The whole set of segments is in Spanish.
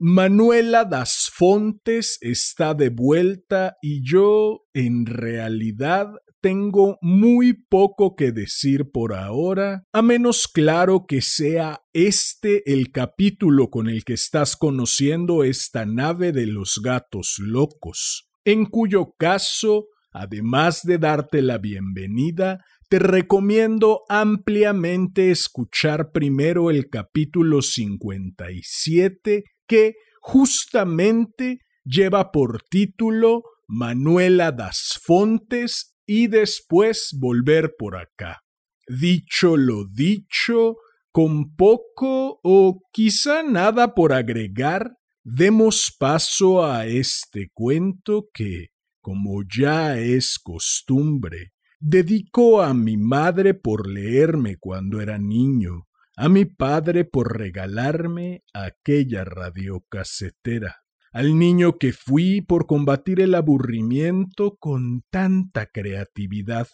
Manuela das Fontes está de vuelta y yo, en realidad, tengo muy poco que decir por ahora, a menos claro que sea este el capítulo con el que estás conociendo esta nave de los gatos locos, en cuyo caso, además de darte la bienvenida, te recomiendo ampliamente escuchar primero el capítulo 57 que justamente lleva por título Manuela das Fontes y después volver por acá. Dicho lo dicho, con poco o quizá nada por agregar, demos paso a este cuento que, como ya es costumbre, dedico a mi madre por leerme cuando era niño a mi padre por regalarme aquella radiocasetera, al niño que fui por combatir el aburrimiento con tanta creatividad,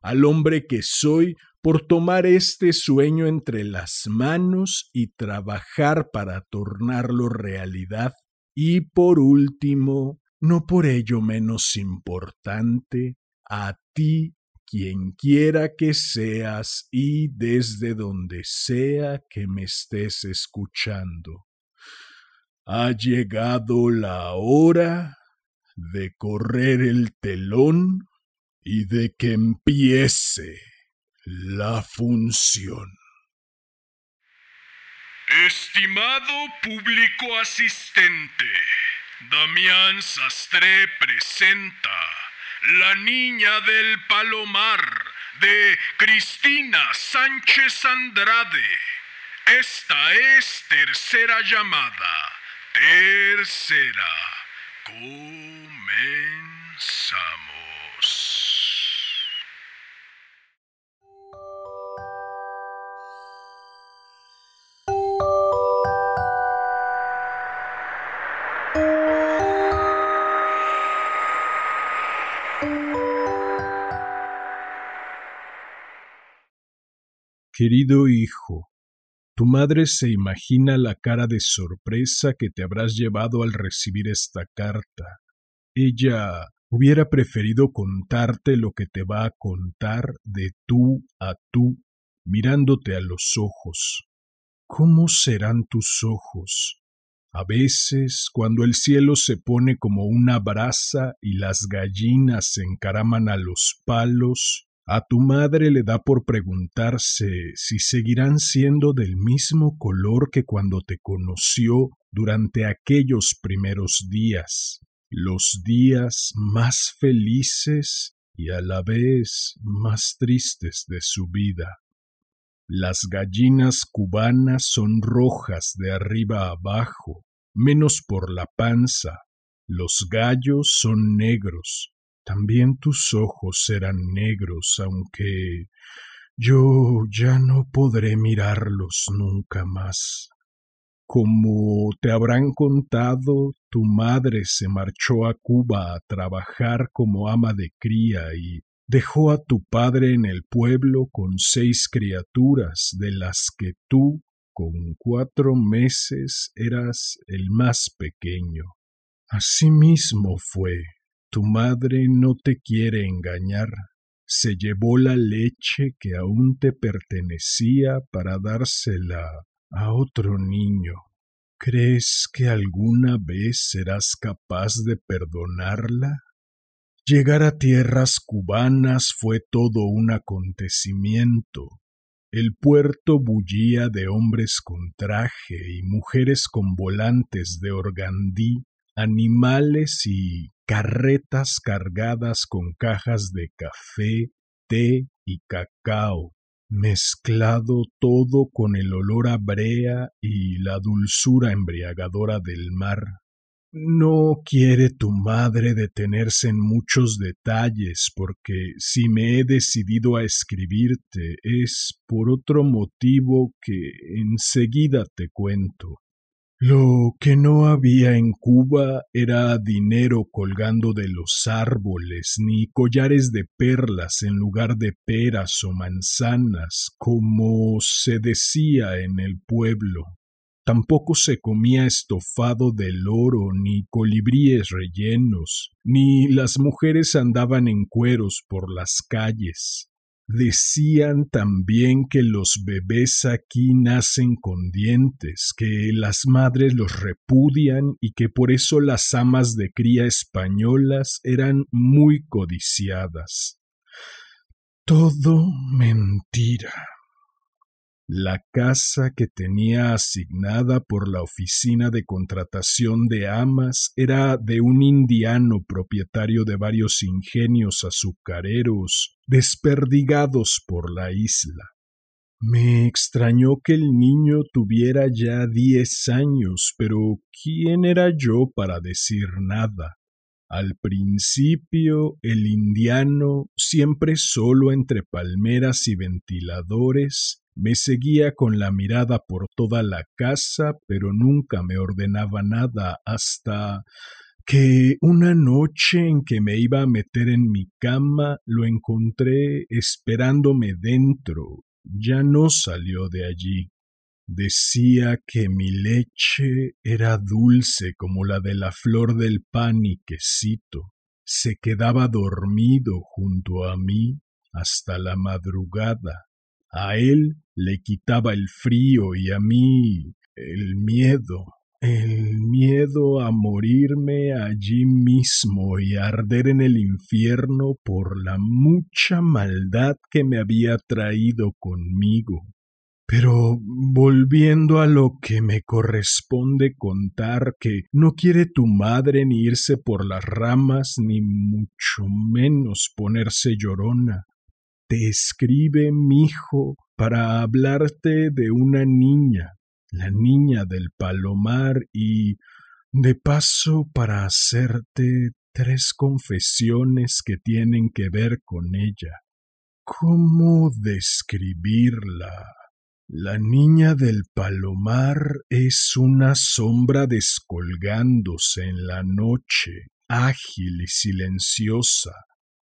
al hombre que soy por tomar este sueño entre las manos y trabajar para tornarlo realidad, y por último, no por ello menos importante, a ti quien quiera que seas y desde donde sea que me estés escuchando. Ha llegado la hora de correr el telón y de que empiece la función. Estimado público asistente, Damián Sastre presenta la niña del palomar de Cristina Sánchez Andrade. Esta es tercera llamada. Tercera. Comenzamos. Querido hijo, tu madre se imagina la cara de sorpresa que te habrás llevado al recibir esta carta. Ella hubiera preferido contarte lo que te va a contar de tú a tú, mirándote a los ojos. ¿Cómo serán tus ojos? A veces, cuando el cielo se pone como una brasa y las gallinas se encaraman a los palos, a tu madre le da por preguntarse si seguirán siendo del mismo color que cuando te conoció durante aquellos primeros días, los días más felices y a la vez más tristes de su vida. Las gallinas cubanas son rojas de arriba abajo, menos por la panza. Los gallos son negros, también tus ojos eran negros, aunque yo ya no podré mirarlos nunca más. Como te habrán contado, tu madre se marchó a Cuba a trabajar como ama de cría y dejó a tu padre en el pueblo con seis criaturas, de las que tú, con cuatro meses, eras el más pequeño. Así mismo fue, tu madre no te quiere engañar. Se llevó la leche que aún te pertenecía para dársela a otro niño. ¿Crees que alguna vez serás capaz de perdonarla? Llegar a tierras cubanas fue todo un acontecimiento. El puerto bullía de hombres con traje y mujeres con volantes de organdí, animales y carretas cargadas con cajas de café, té y cacao, mezclado todo con el olor a brea y la dulzura embriagadora del mar. no quiere tu madre detenerse en muchos detalles porque si me he decidido a escribirte es por otro motivo que enseguida te cuento. Lo que no había en Cuba era dinero colgando de los árboles, ni collares de perlas en lugar de peras o manzanas, como se decía en el pueblo. Tampoco se comía estofado del oro, ni colibríes rellenos, ni las mujeres andaban en cueros por las calles. Decían también que los bebés aquí nacen con dientes, que las madres los repudian y que por eso las amas de cría españolas eran muy codiciadas. Todo mentira. La casa que tenía asignada por la oficina de contratación de amas era de un indiano propietario de varios ingenios azucareros desperdigados por la isla. Me extrañó que el niño tuviera ya diez años, pero ¿quién era yo para decir nada? Al principio el indiano, siempre solo entre palmeras y ventiladores, me seguía con la mirada por toda la casa, pero nunca me ordenaba nada hasta que una noche en que me iba a meter en mi cama lo encontré esperándome dentro. Ya no salió de allí. Decía que mi leche era dulce como la de la flor del pan y quesito. Se quedaba dormido junto a mí hasta la madrugada a él le quitaba el frío y a mí el miedo, el miedo a morirme allí mismo y arder en el infierno por la mucha maldad que me había traído conmigo. Pero volviendo a lo que me corresponde contar, que no quiere tu madre ni irse por las ramas, ni mucho menos ponerse llorona, te escribe mi hijo para hablarte de una niña, la niña del palomar, y de paso para hacerte tres confesiones que tienen que ver con ella. ¿Cómo describirla? La niña del palomar es una sombra descolgándose en la noche, ágil y silenciosa.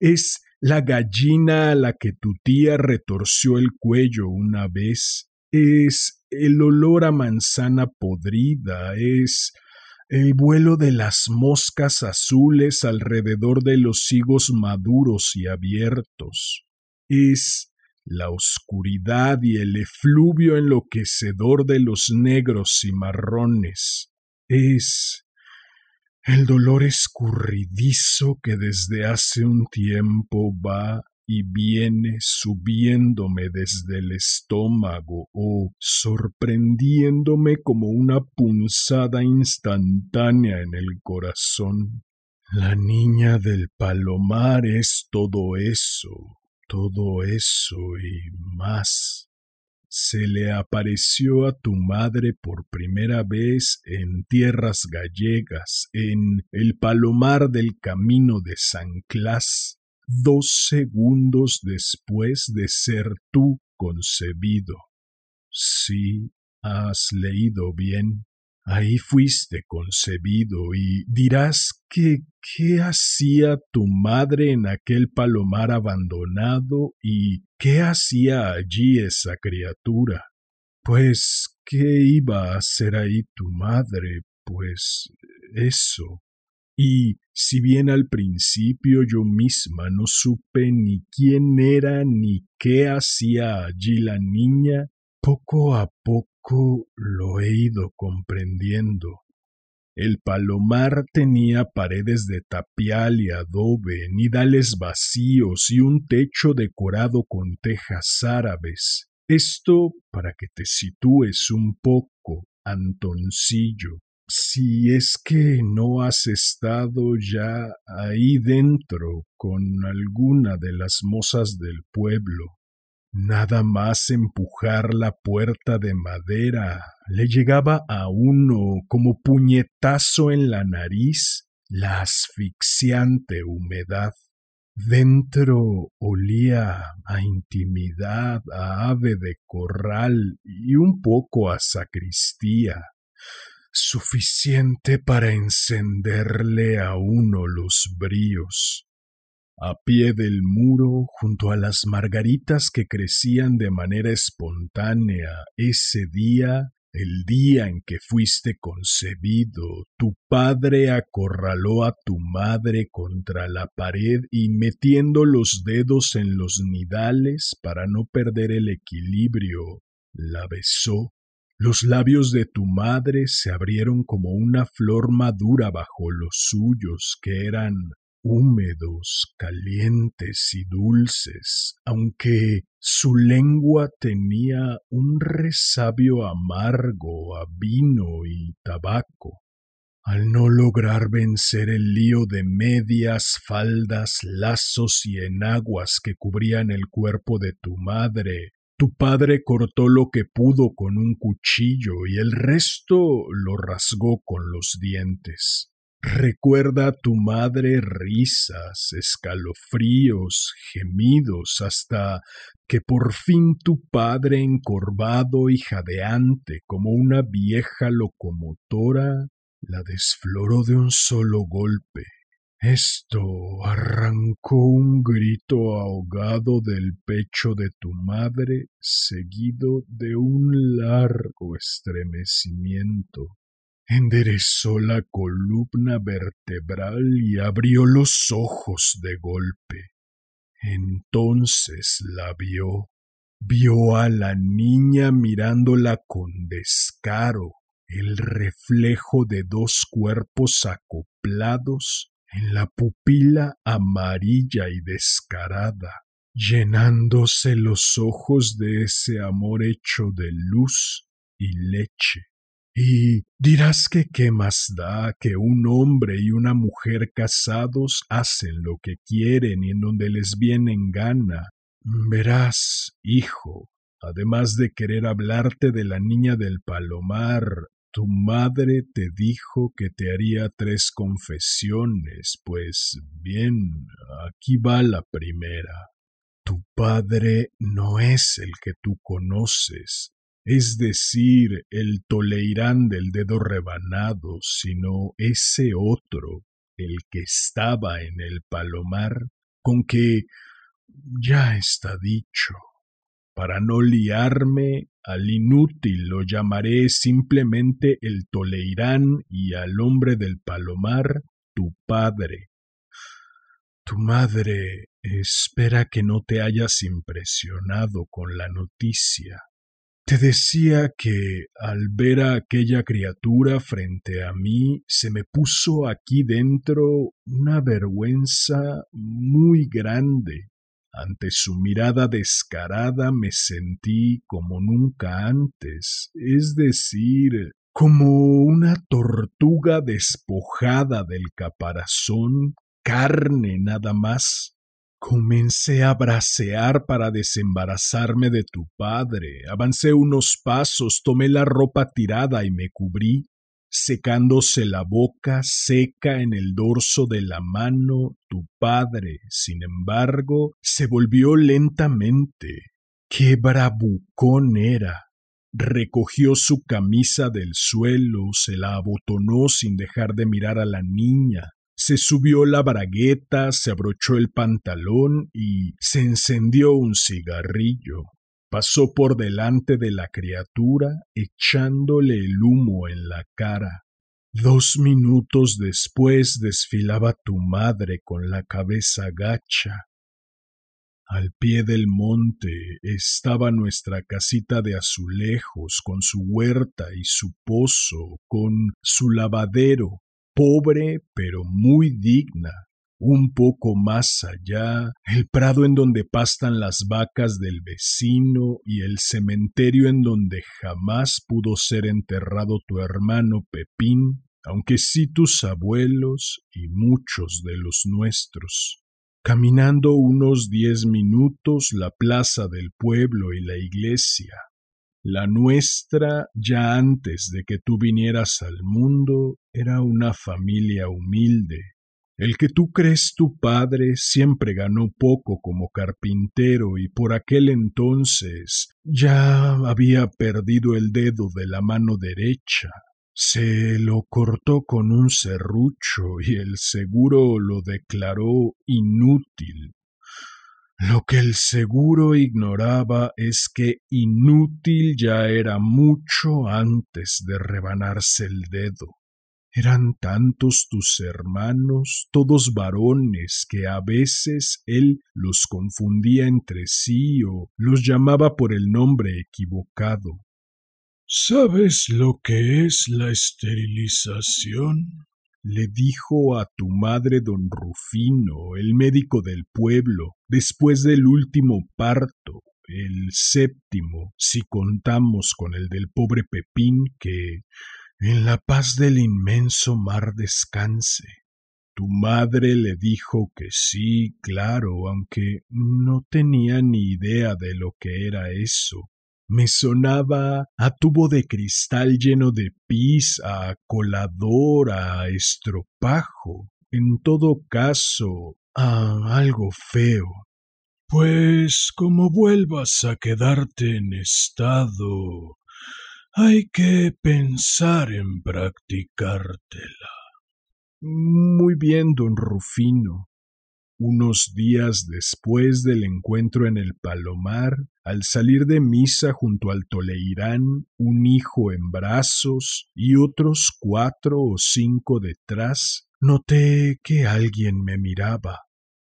Es la gallina a la que tu tía retorció el cuello una vez, es el olor a manzana podrida, es el vuelo de las moscas azules alrededor de los higos maduros y abiertos, es la oscuridad y el efluvio enloquecedor de los negros y marrones, es el dolor escurridizo que desde hace un tiempo va y viene subiéndome desde el estómago o sorprendiéndome como una punzada instantánea en el corazón. La niña del palomar es todo eso, todo eso y más se le apareció a tu madre por primera vez en tierras gallegas, en el palomar del camino de San Clas, dos segundos después de ser tú concebido. Sí, has leído bien. Ahí fuiste concebido y dirás que qué hacía tu madre en aquel palomar abandonado y qué hacía allí esa criatura. Pues qué iba a hacer ahí tu madre, pues eso. Y si bien al principio yo misma no supe ni quién era ni qué hacía allí la niña, poco a poco lo he ido comprendiendo. El palomar tenía paredes de tapial y adobe, nidales vacíos y un techo decorado con tejas árabes. Esto para que te sitúes un poco, Antoncillo, si es que no has estado ya ahí dentro con alguna de las mozas del pueblo. Nada más empujar la puerta de madera le llegaba a uno como puñetazo en la nariz la asfixiante humedad. Dentro olía a intimidad, a ave de corral y un poco a sacristía, suficiente para encenderle a uno los bríos. A pie del muro, junto a las margaritas que crecían de manera espontánea ese día, el día en que fuiste concebido, tu padre acorraló a tu madre contra la pared y metiendo los dedos en los nidales para no perder el equilibrio, la besó. Los labios de tu madre se abrieron como una flor madura bajo los suyos, que eran húmedos, calientes y dulces, aunque su lengua tenía un resabio amargo a vino y tabaco. Al no lograr vencer el lío de medias, faldas, lazos y enaguas que cubrían el cuerpo de tu madre, tu padre cortó lo que pudo con un cuchillo y el resto lo rasgó con los dientes. Recuerda a tu madre risas, escalofríos, gemidos, hasta que por fin tu padre encorvado y jadeante como una vieja locomotora la desfloró de un solo golpe. Esto arrancó un grito ahogado del pecho de tu madre, seguido de un largo estremecimiento enderezó la columna vertebral y abrió los ojos de golpe. Entonces la vio, vio a la niña mirándola con descaro, el reflejo de dos cuerpos acoplados en la pupila amarilla y descarada, llenándose los ojos de ese amor hecho de luz y leche. Y dirás que qué más da que un hombre y una mujer casados hacen lo que quieren y en donde les viene en gana. Verás, hijo, además de querer hablarte de la niña del palomar, tu madre te dijo que te haría tres confesiones, pues bien, aquí va la primera. Tu padre no es el que tú conoces, es decir, el Toleirán del dedo rebanado, sino ese otro, el que estaba en el palomar, con que ya está dicho. Para no liarme, al inútil lo llamaré simplemente el Toleirán y al hombre del palomar tu padre. Tu madre espera que no te hayas impresionado con la noticia. Te decía que al ver a aquella criatura frente a mí se me puso aquí dentro una vergüenza muy grande. Ante su mirada descarada me sentí como nunca antes, es decir, como una tortuga despojada del caparazón, carne nada más, Comencé a bracear para desembarazarme de tu padre. Avancé unos pasos, tomé la ropa tirada y me cubrí, secándose la boca seca en el dorso de la mano. Tu padre, sin embargo, se volvió lentamente. ¡Qué bravucón era! recogió su camisa del suelo, se la abotonó sin dejar de mirar a la niña, se subió la bragueta, se abrochó el pantalón y se encendió un cigarrillo. Pasó por delante de la criatura, echándole el humo en la cara. Dos minutos después desfilaba tu madre con la cabeza gacha. Al pie del monte estaba nuestra casita de azulejos, con su huerta y su pozo, con su lavadero, pobre pero muy digna. Un poco más allá, el prado en donde pastan las vacas del vecino y el cementerio en donde jamás pudo ser enterrado tu hermano Pepín, aunque sí tus abuelos y muchos de los nuestros. caminando unos diez minutos la plaza del pueblo y la iglesia. La nuestra, ya antes de que tú vinieras al mundo, era una familia humilde. El que tú crees tu padre siempre ganó poco como carpintero y por aquel entonces ya había perdido el dedo de la mano derecha. Se lo cortó con un serrucho y el seguro lo declaró inútil. Lo que el seguro ignoraba es que inútil ya era mucho antes de rebanarse el dedo. Eran tantos tus hermanos, todos varones, que a veces él los confundía entre sí o los llamaba por el nombre equivocado. ¿Sabes lo que es la esterilización? le dijo a tu madre don Rufino, el médico del pueblo, después del último parto, el séptimo, si contamos con el del pobre Pepín que en la paz del inmenso mar descanse. Tu madre le dijo que sí, claro, aunque no tenía ni idea de lo que era eso, me sonaba a tubo de cristal lleno de pis, a colador, a estropajo, en todo caso, a algo feo. Pues como vuelvas a quedarte en estado, hay que pensar en practicártela. Muy bien, don Rufino, unos días después del encuentro en el Palomar, al salir de misa junto al Toleirán, un hijo en brazos y otros cuatro o cinco detrás, noté que alguien me miraba.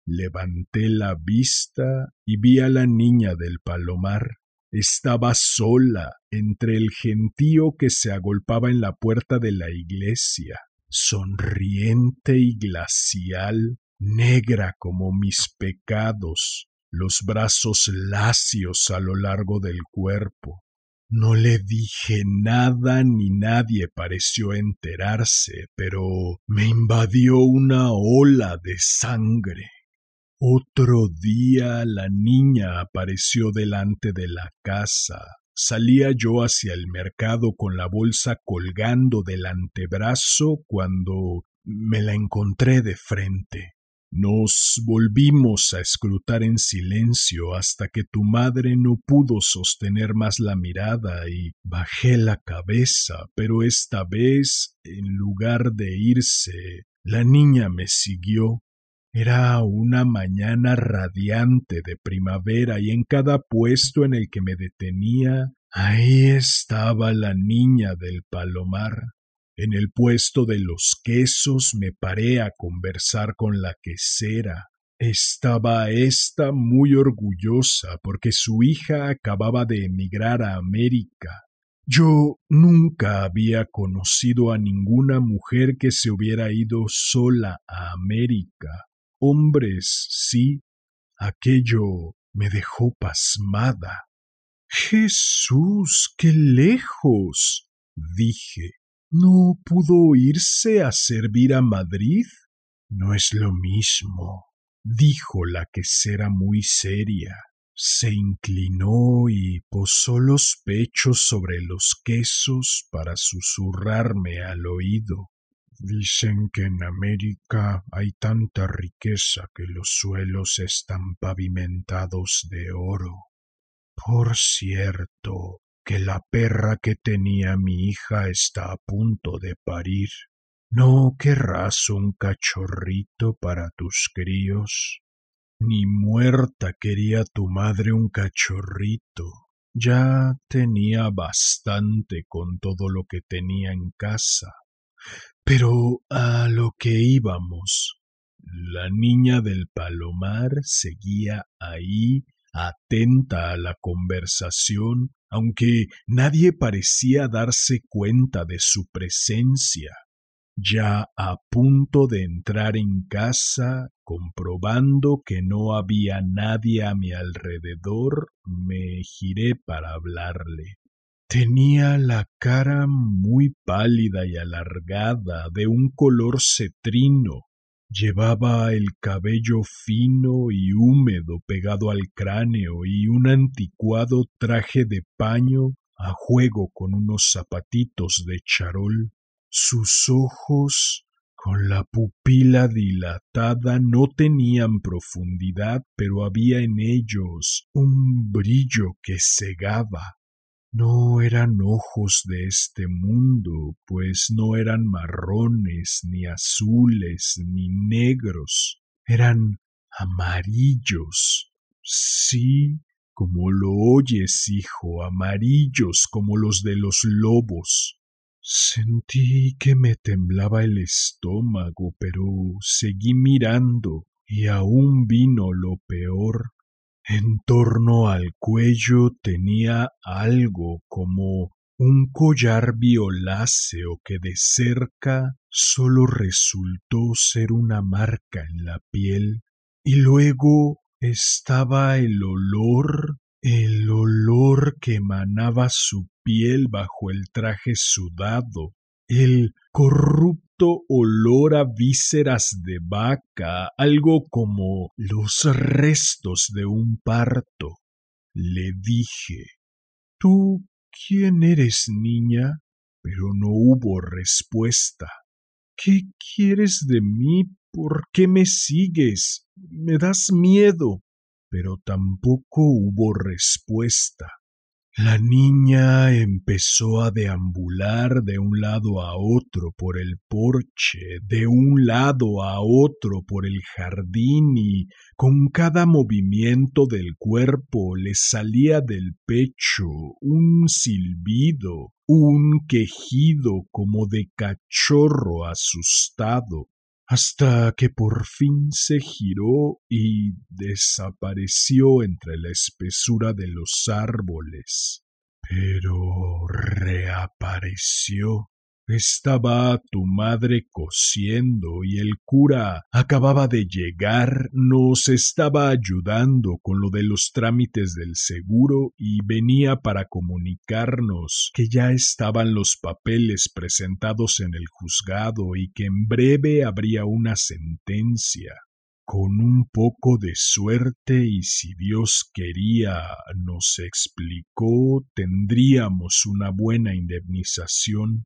Levanté la vista y vi a la niña del Palomar. Estaba sola entre el gentío que se agolpaba en la puerta de la iglesia, sonriente y glacial, negra como mis pecados, los brazos lacios a lo largo del cuerpo. No le dije nada ni nadie pareció enterarse, pero me invadió una ola de sangre. Otro día la niña apareció delante de la casa. Salía yo hacia el mercado con la bolsa colgando del antebrazo cuando me la encontré de frente. Nos volvimos a escrutar en silencio hasta que tu madre no pudo sostener más la mirada y bajé la cabeza, pero esta vez, en lugar de irse, la niña me siguió. Era una mañana radiante de primavera y en cada puesto en el que me detenía, ahí estaba la niña del palomar. En el puesto de los quesos me paré a conversar con la quesera. Estaba ésta muy orgullosa porque su hija acababa de emigrar a América. Yo nunca había conocido a ninguna mujer que se hubiera ido sola a América. Hombres, sí. Aquello me dejó pasmada. Jesús, qué lejos. dije. ¿No pudo irse a servir a Madrid? No es lo mismo, dijo la quesera muy seria. Se inclinó y posó los pechos sobre los quesos para susurrarme al oído. Dicen que en América hay tanta riqueza que los suelos están pavimentados de oro. Por cierto, que la perra que tenía mi hija está a punto de parir. ¿No querrás un cachorrito para tus críos? Ni muerta quería tu madre un cachorrito. Ya tenía bastante con todo lo que tenía en casa. Pero a lo que íbamos. La niña del palomar seguía ahí atenta a la conversación, aunque nadie parecía darse cuenta de su presencia. Ya a punto de entrar en casa, comprobando que no había nadie a mi alrededor, me giré para hablarle. Tenía la cara muy pálida y alargada, de un color cetrino, Llevaba el cabello fino y húmedo pegado al cráneo y un anticuado traje de paño a juego con unos zapatitos de charol. Sus ojos, con la pupila dilatada, no tenían profundidad, pero había en ellos un brillo que cegaba. No eran ojos de este mundo, pues no eran marrones, ni azules, ni negros, eran amarillos. Sí, como lo oyes, hijo, amarillos como los de los lobos. Sentí que me temblaba el estómago, pero seguí mirando y aún vino lo peor. En torno al cuello tenía algo como un collar violáceo que de cerca solo resultó ser una marca en la piel, y luego estaba el olor, el olor que emanaba su piel bajo el traje sudado, el olor a vísceras de vaca, algo como los restos de un parto. Le dije ¿Tú quién eres, niña? Pero no hubo respuesta. ¿Qué quieres de mí? ¿Por qué me sigues? Me das miedo. Pero tampoco hubo respuesta. La niña empezó a deambular de un lado a otro por el porche, de un lado a otro por el jardín y con cada movimiento del cuerpo le salía del pecho un silbido, un quejido como de cachorro asustado hasta que por fin se giró y desapareció entre la espesura de los árboles. Pero reapareció. Estaba tu madre cosiendo y el cura acababa de llegar, nos estaba ayudando con lo de los trámites del seguro y venía para comunicarnos que ya estaban los papeles presentados en el juzgado y que en breve habría una sentencia. Con un poco de suerte y si Dios quería, nos explicó, tendríamos una buena indemnización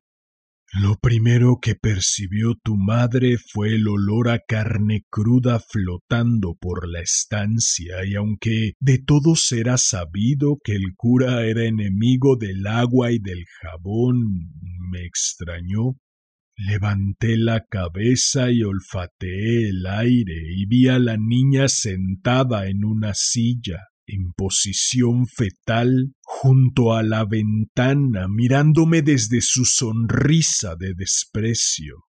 lo primero que percibió tu madre fue el olor a carne cruda flotando por la estancia, y aunque de todos era sabido que el cura era enemigo del agua y del jabón, me extrañó. Levanté la cabeza y olfateé el aire y vi a la niña sentada en una silla en posición fetal junto a la ventana mirándome desde su sonrisa de desprecio.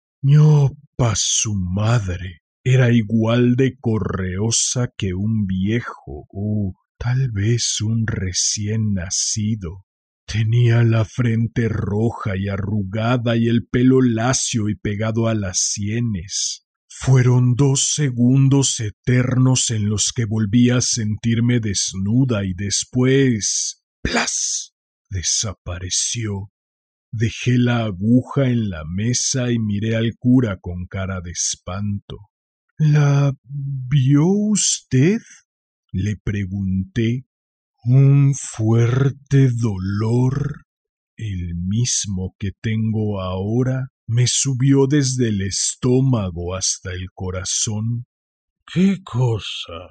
pa su madre era igual de correosa que un viejo o tal vez un recién nacido. Tenía la frente roja y arrugada y el pelo lacio y pegado a las sienes. Fueron dos segundos eternos en los que volví a sentirme desnuda y después. ¡Plas! desapareció. Dejé la aguja en la mesa y miré al cura con cara de espanto. ¿La vio usted? le pregunté. Un fuerte dolor, el mismo que tengo ahora, me subió desde el estómago hasta el corazón. ¿Qué cosa?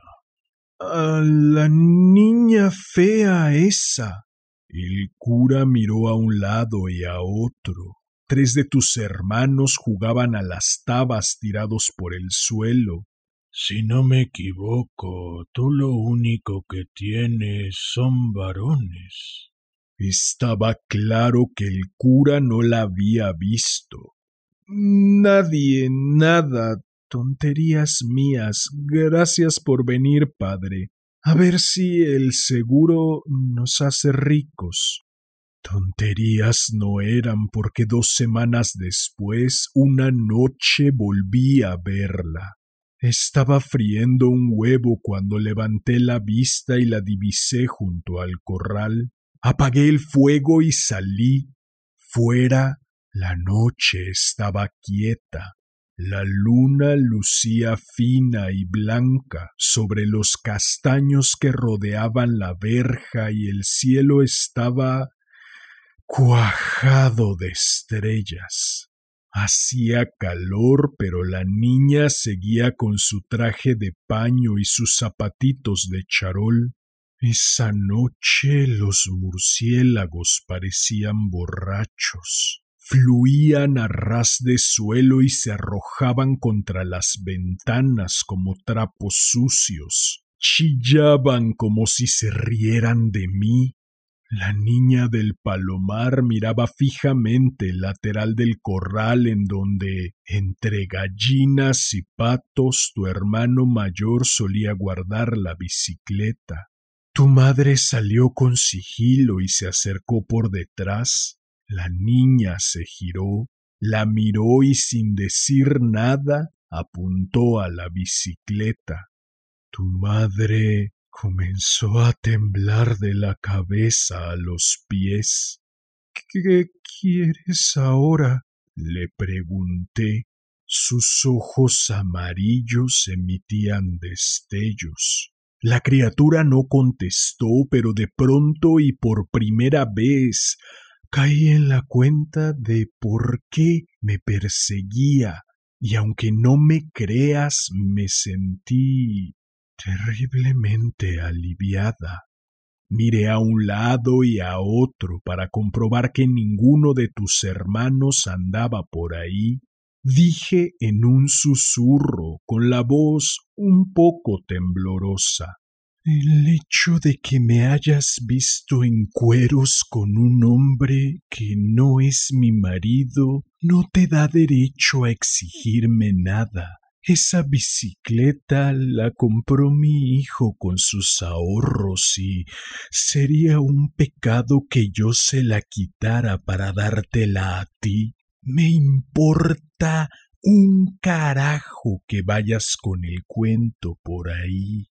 A la niña fea esa. El cura miró a un lado y a otro. Tres de tus hermanos jugaban a las tabas tirados por el suelo. Si no me equivoco, tú lo único que tienes son varones. Estaba claro que el cura no la había visto. Nadie, nada, tonterías mías. Gracias por venir, padre. A ver si el seguro nos hace ricos. Tonterías no eran porque dos semanas después, una noche volví a verla. Estaba friendo un huevo cuando levanté la vista y la divisé junto al corral. Apagué el fuego y salí. Fuera la noche estaba quieta. La luna lucía fina y blanca sobre los castaños que rodeaban la verja y el cielo estaba cuajado de estrellas. Hacía calor, pero la niña seguía con su traje de paño y sus zapatitos de charol. Esa noche los murciélagos parecían borrachos fluían a ras de suelo y se arrojaban contra las ventanas como trapos sucios, chillaban como si se rieran de mí. La niña del palomar miraba fijamente el lateral del corral en donde, entre gallinas y patos, tu hermano mayor solía guardar la bicicleta. Tu madre salió con sigilo y se acercó por detrás. La niña se giró, la miró y sin decir nada apuntó a la bicicleta. Tu madre comenzó a temblar de la cabeza a los pies. ¿Qué quieres ahora? le pregunté. Sus ojos amarillos emitían destellos. La criatura no contestó, pero de pronto y por primera vez caí en la cuenta de por qué me perseguía y aunque no me creas me sentí terriblemente aliviada. Miré a un lado y a otro para comprobar que ninguno de tus hermanos andaba por ahí. Dije en un susurro, con la voz un poco temblorosa. El hecho de que me hayas visto en cueros con un hombre que no es mi marido no te da derecho a exigirme nada. Esa bicicleta la compró mi hijo con sus ahorros y sería un pecado que yo se la quitara para dártela a ti. Me importa un carajo que vayas con el cuento por ahí.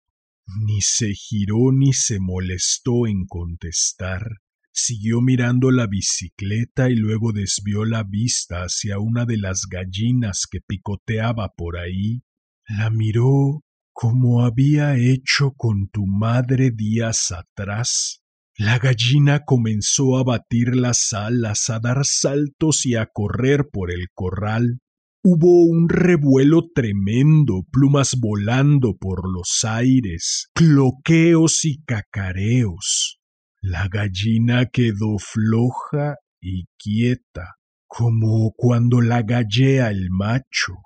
Ni se giró ni se molestó en contestar. Siguió mirando la bicicleta y luego desvió la vista hacia una de las gallinas que picoteaba por ahí. La miró como había hecho con tu madre días atrás. La gallina comenzó a batir las alas, a dar saltos y a correr por el corral. Hubo un revuelo tremendo, plumas volando por los aires, cloqueos y cacareos. La gallina quedó floja y quieta, como cuando la gallea el macho.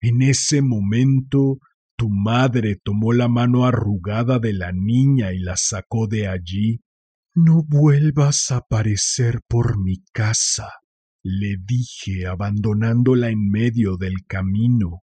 En ese momento tu madre tomó la mano arrugada de la niña y la sacó de allí. No vuelvas a aparecer por mi casa, le dije abandonándola en medio del camino.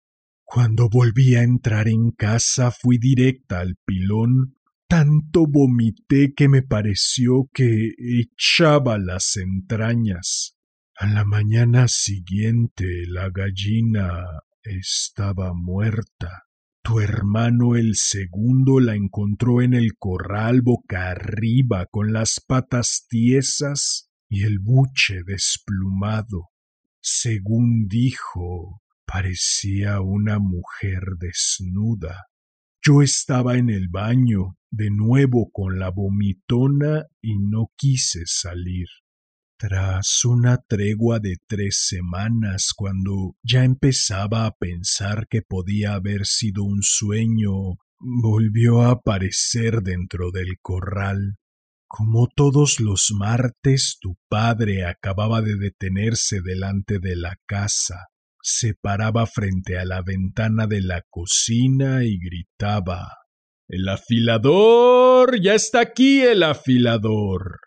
Cuando volví a entrar en casa fui directa al pilón. Tanto vomité que me pareció que echaba las entrañas. A la mañana siguiente la gallina estaba muerta. Tu hermano el segundo la encontró en el corral boca arriba con las patas tiesas y el buche desplumado. Según dijo, parecía una mujer desnuda. Yo estaba en el baño, de nuevo con la vomitona, y no quise salir. Tras una tregua de tres semanas, cuando ya empezaba a pensar que podía haber sido un sueño, volvió a aparecer dentro del corral. Como todos los martes, tu padre acababa de detenerse delante de la casa, se paraba frente a la ventana de la cocina y gritaba El afilador. ya está aquí el afilador.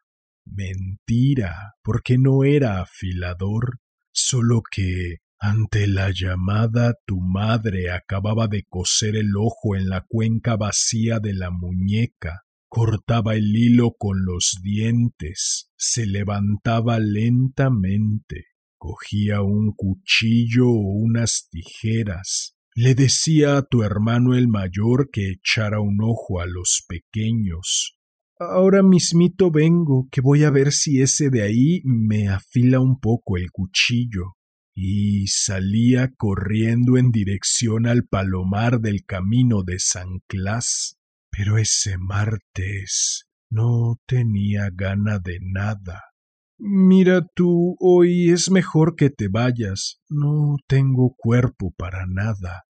Mentira, porque no era afilador, solo que ante la llamada tu madre acababa de coser el ojo en la cuenca vacía de la muñeca cortaba el hilo con los dientes, se levantaba lentamente, cogía un cuchillo o unas tijeras, le decía a tu hermano el mayor que echara un ojo a los pequeños. Ahora mismito vengo, que voy a ver si ese de ahí me afila un poco el cuchillo. y salía corriendo en dirección al palomar del camino de San Clas. Pero ese martes no tenía gana de nada. Mira tú, hoy es mejor que te vayas. No tengo cuerpo para nada.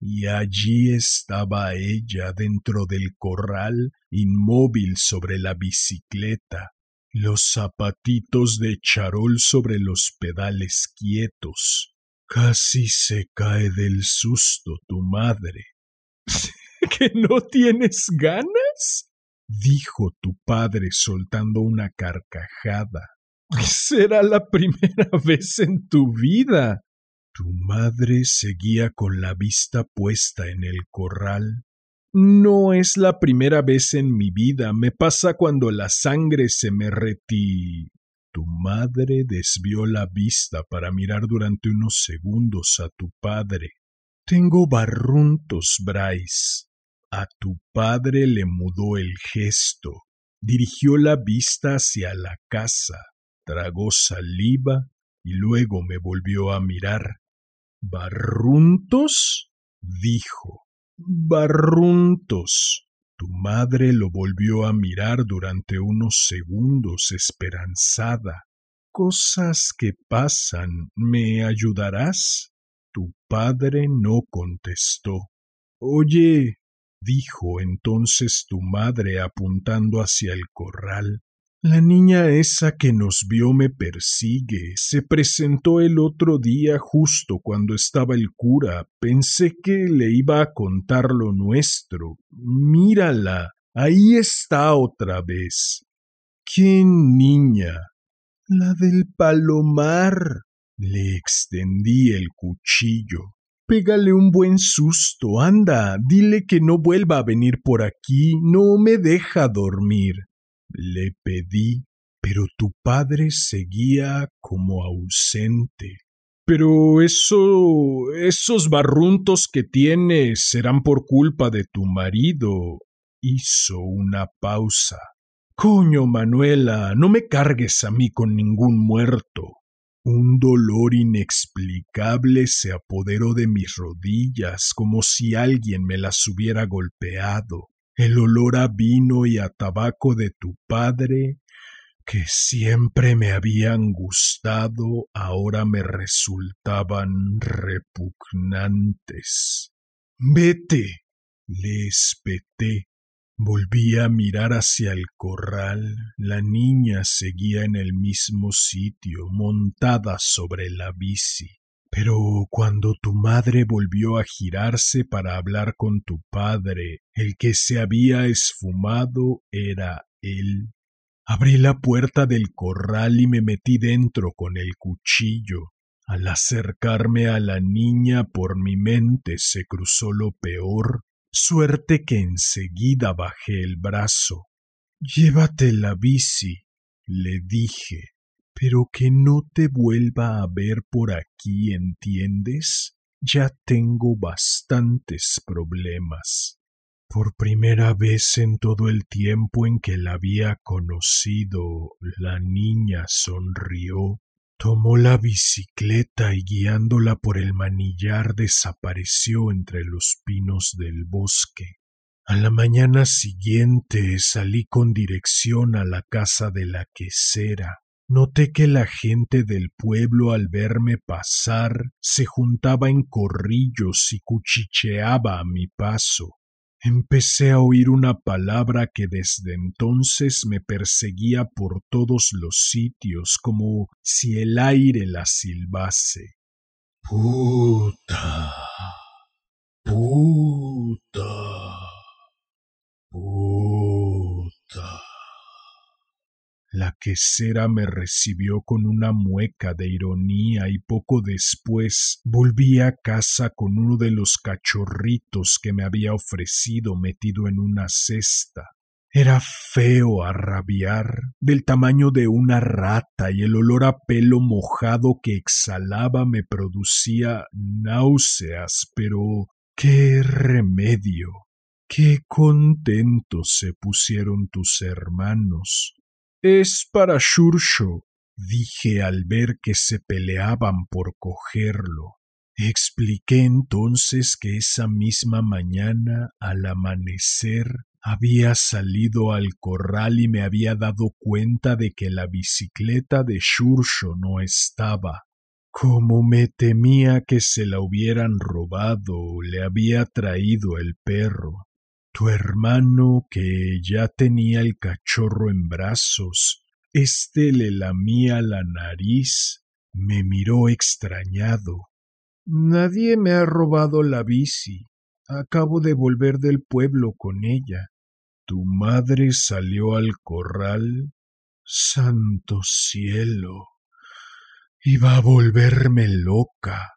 Y allí estaba ella dentro del corral, inmóvil sobre la bicicleta, los zapatitos de charol sobre los pedales quietos. Casi se cae del susto tu madre. ¿Que no tienes ganas? dijo tu padre soltando una carcajada. Será la primera vez en tu vida. Tu madre seguía con la vista puesta en el corral. No es la primera vez en mi vida. Me pasa cuando la sangre se me reti. Tu madre desvió la vista para mirar durante unos segundos a tu padre. Tengo barruntos, Bryce. A tu padre le mudó el gesto. Dirigió la vista hacia la casa tragó saliva y luego me volvió a mirar. ¿Barruntos? dijo. Barruntos. Tu madre lo volvió a mirar durante unos segundos esperanzada. Cosas que pasan. ¿Me ayudarás? Tu padre no contestó. Oye, dijo entonces tu madre apuntando hacia el corral, la niña esa que nos vio me persigue. Se presentó el otro día justo cuando estaba el cura. Pensé que le iba a contar lo nuestro. Mírala. Ahí está otra vez. ¿Qué niña? La del palomar. Le extendí el cuchillo. Pégale un buen susto. Anda, dile que no vuelva a venir por aquí. No me deja dormir. Le pedí, pero tu padre seguía como ausente. Pero eso. esos barruntos que tienes serán por culpa de tu marido. Hizo una pausa. Coño, Manuela, no me cargues a mí con ningún muerto. Un dolor inexplicable se apoderó de mis rodillas como si alguien me las hubiera golpeado el olor a vino y a tabaco de tu padre, que siempre me habían gustado, ahora me resultaban repugnantes. Vete, le espeté. Volví a mirar hacia el corral. La niña seguía en el mismo sitio, montada sobre la bici. Pero cuando tu madre volvió a girarse para hablar con tu padre, el que se había esfumado era él. Abrí la puerta del corral y me metí dentro con el cuchillo. Al acercarme a la niña por mi mente se cruzó lo peor, suerte que enseguida bajé el brazo. Llévate la bici, le dije pero que no te vuelva a ver por aquí, ¿entiendes? Ya tengo bastantes problemas. Por primera vez en todo el tiempo en que la había conocido, la niña sonrió, tomó la bicicleta y guiándola por el manillar desapareció entre los pinos del bosque. A la mañana siguiente salí con dirección a la casa de la quesera. Noté que la gente del pueblo al verme pasar se juntaba en corrillos y cuchicheaba a mi paso. Empecé a oír una palabra que desde entonces me perseguía por todos los sitios como si el aire la silbase. Puta. Puta. La quesera me recibió con una mueca de ironía y poco después volví a casa con uno de los cachorritos que me había ofrecido metido en una cesta. Era feo a rabiar, del tamaño de una rata y el olor a pelo mojado que exhalaba me producía náuseas, pero qué remedio. Qué contentos se pusieron tus hermanos. Es para Shurcho, dije al ver que se peleaban por cogerlo. Expliqué entonces que esa misma mañana, al amanecer, había salido al corral y me había dado cuenta de que la bicicleta de Shurcho no estaba. Como me temía que se la hubieran robado, le había traído el perro. Tu hermano, que ya tenía el cachorro en brazos, éste le lamía la nariz, me miró extrañado. Nadie me ha robado la bici. Acabo de volver del pueblo con ella. Tu madre salió al corral. Santo cielo. Iba a volverme loca.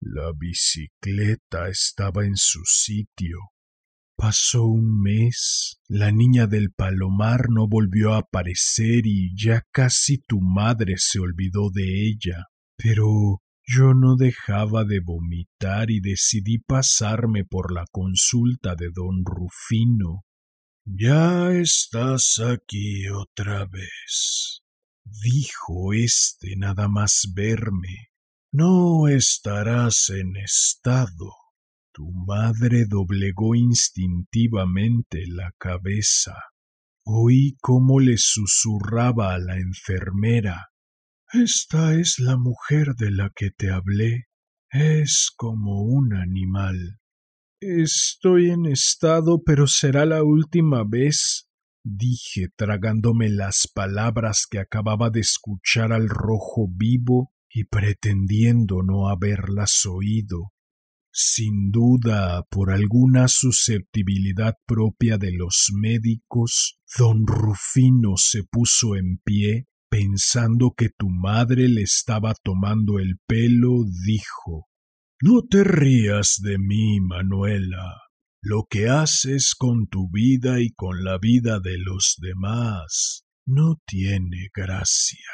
La bicicleta estaba en su sitio. Pasó un mes, la niña del palomar no volvió a aparecer y ya casi tu madre se olvidó de ella. Pero yo no dejaba de vomitar y decidí pasarme por la consulta de don Rufino. Ya estás aquí otra vez, dijo éste nada más verme. No estarás en estado madre doblegó instintivamente la cabeza. Oí cómo le susurraba a la enfermera. Esta es la mujer de la que te hablé. Es como un animal. Estoy en estado, pero será la última vez, dije tragándome las palabras que acababa de escuchar al rojo vivo y pretendiendo no haberlas oído. Sin duda, por alguna susceptibilidad propia de los médicos, don Rufino se puso en pie, pensando que tu madre le estaba tomando el pelo, dijo No te rías de mí, Manuela. Lo que haces con tu vida y con la vida de los demás no tiene gracia.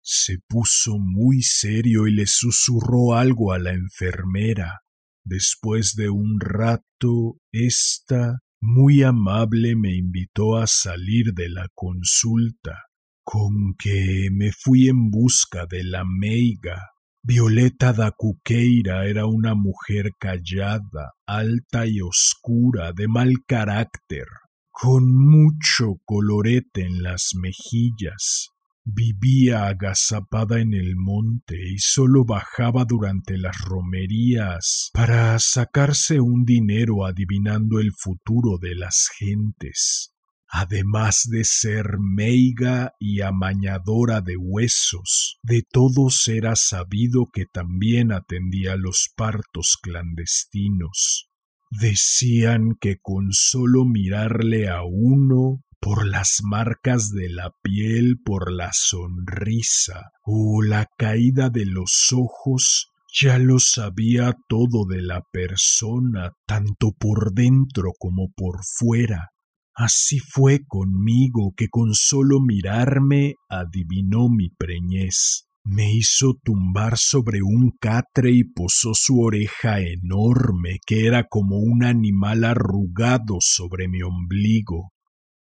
Se puso muy serio y le susurró algo a la enfermera, Después de un rato, ésta, muy amable, me invitó a salir de la consulta, con que me fui en busca de la meiga. Violeta da Cuqueira era una mujer callada, alta y oscura, de mal carácter, con mucho colorete en las mejillas, Vivía agazapada en el monte y sólo bajaba durante las romerías para sacarse un dinero adivinando el futuro de las gentes. Además de ser meiga y amañadora de huesos, de todos era sabido que también atendía los partos clandestinos. Decían que con solo mirarle a uno por las marcas de la piel, por la sonrisa o la caída de los ojos, ya lo sabía todo de la persona, tanto por dentro como por fuera. Así fue conmigo que con solo mirarme adivinó mi preñez. Me hizo tumbar sobre un catre y posó su oreja enorme, que era como un animal arrugado sobre mi ombligo.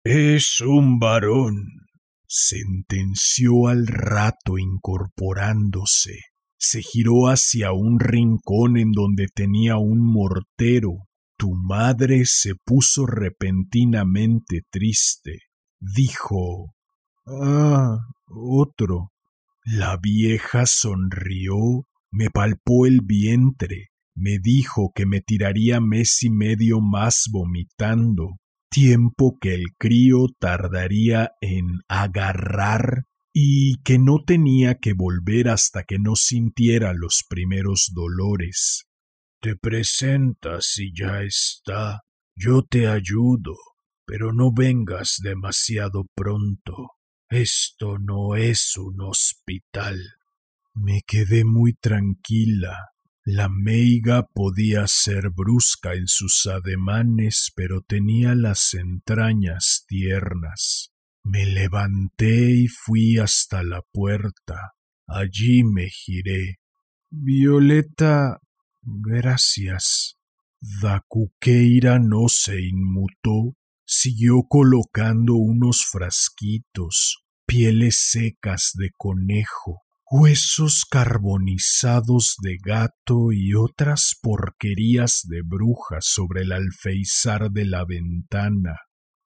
Es un varón, sentenció al rato incorporándose. Se giró hacia un rincón en donde tenía un mortero. Tu madre se puso repentinamente triste. Dijo Ah, otro. La vieja sonrió, me palpó el vientre, me dijo que me tiraría mes y medio más vomitando, tiempo que el crío tardaría en agarrar y que no tenía que volver hasta que no sintiera los primeros dolores. Te presentas y ya está. Yo te ayudo, pero no vengas demasiado pronto. Esto no es un hospital. Me quedé muy tranquila. La meiga podía ser brusca en sus ademanes, pero tenía las entrañas tiernas. Me levanté y fui hasta la puerta. Allí me giré. Violeta. Gracias. Dacuqueira no se inmutó. Siguió colocando unos frasquitos, pieles secas de conejo, huesos carbonizados de gato y otras porquerías de bruja sobre el alfeizar de la ventana.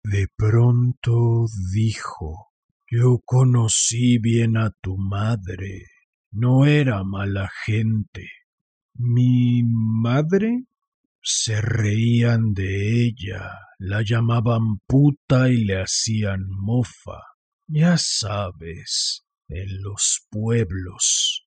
De pronto dijo Yo conocí bien a tu madre. No era mala gente. ¿Mi madre? Se reían de ella, la llamaban puta y le hacían mofa. Ya sabes, en los pueblos.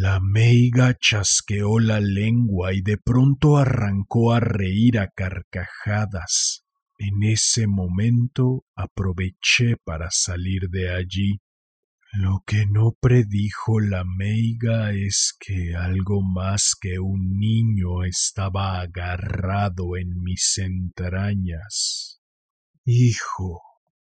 La meiga chasqueó la lengua y de pronto arrancó a reír a carcajadas. En ese momento aproveché para salir de allí. Lo que no predijo la meiga es que algo más que un niño estaba agarrado en mis entrañas. Hijo,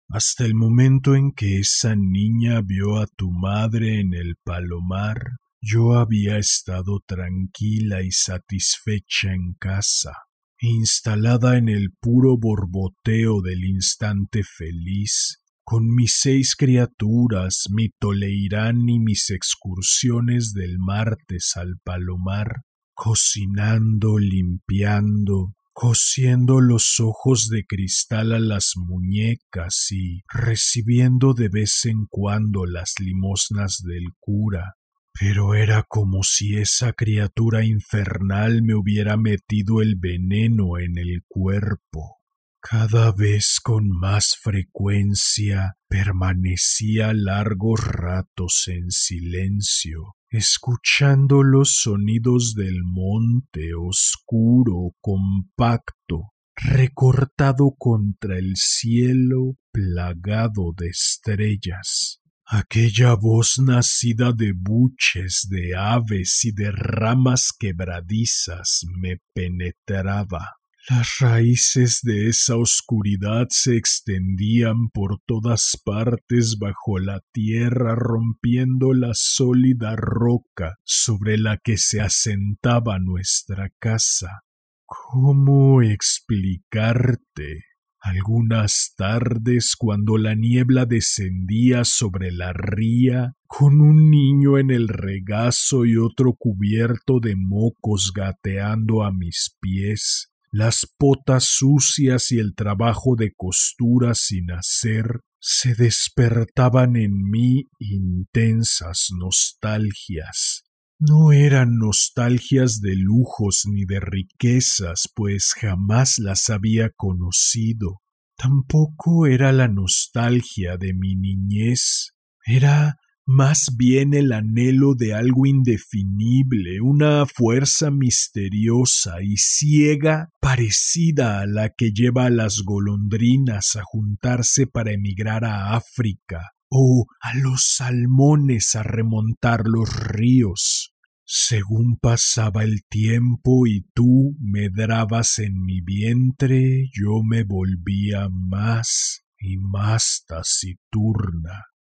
hasta el momento en que esa niña vio a tu madre en el palomar, yo había estado tranquila y satisfecha en casa, instalada en el puro borboteo del instante feliz, con mis seis criaturas, mi toleirán y mis excursiones del martes al palomar, cocinando, limpiando, cosiendo los ojos de cristal a las muñecas y recibiendo de vez en cuando las limosnas del cura. Pero era como si esa criatura infernal me hubiera metido el veneno en el cuerpo. Cada vez con más frecuencia permanecía largos ratos en silencio, escuchando los sonidos del monte oscuro, compacto, recortado contra el cielo plagado de estrellas. Aquella voz nacida de buches, de aves y de ramas quebradizas me penetraba. Las raíces de esa oscuridad se extendían por todas partes bajo la tierra, rompiendo la sólida roca sobre la que se asentaba nuestra casa. ¿Cómo explicarte? Algunas tardes, cuando la niebla descendía sobre la ría, con un niño en el regazo y otro cubierto de mocos gateando a mis pies, las potas sucias y el trabajo de costura sin hacer se despertaban en mí intensas nostalgias. No eran nostalgias de lujos ni de riquezas, pues jamás las había conocido. Tampoco era la nostalgia de mi niñez. Era más bien el anhelo de algo indefinible, una fuerza misteriosa y ciega parecida a la que lleva a las golondrinas a juntarse para emigrar a África o a los salmones a remontar los ríos. Según pasaba el tiempo y tú medrabas en mi vientre, yo me volvía más y más taciturna.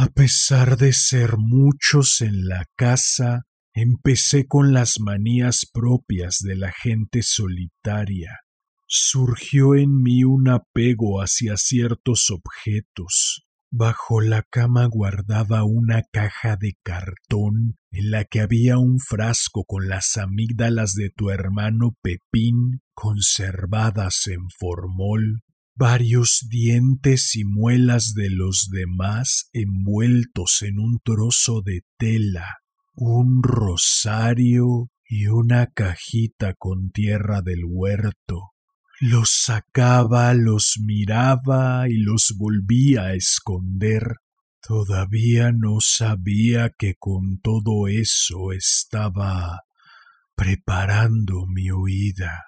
A pesar de ser muchos en la casa, empecé con las manías propias de la gente solitaria. Surgió en mí un apego hacia ciertos objetos. Bajo la cama guardaba una caja de cartón en la que había un frasco con las amígdalas de tu hermano Pepín conservadas en formol varios dientes y muelas de los demás envueltos en un trozo de tela, un rosario y una cajita con tierra del huerto. Los sacaba, los miraba y los volvía a esconder. Todavía no sabía que con todo eso estaba preparando mi huida.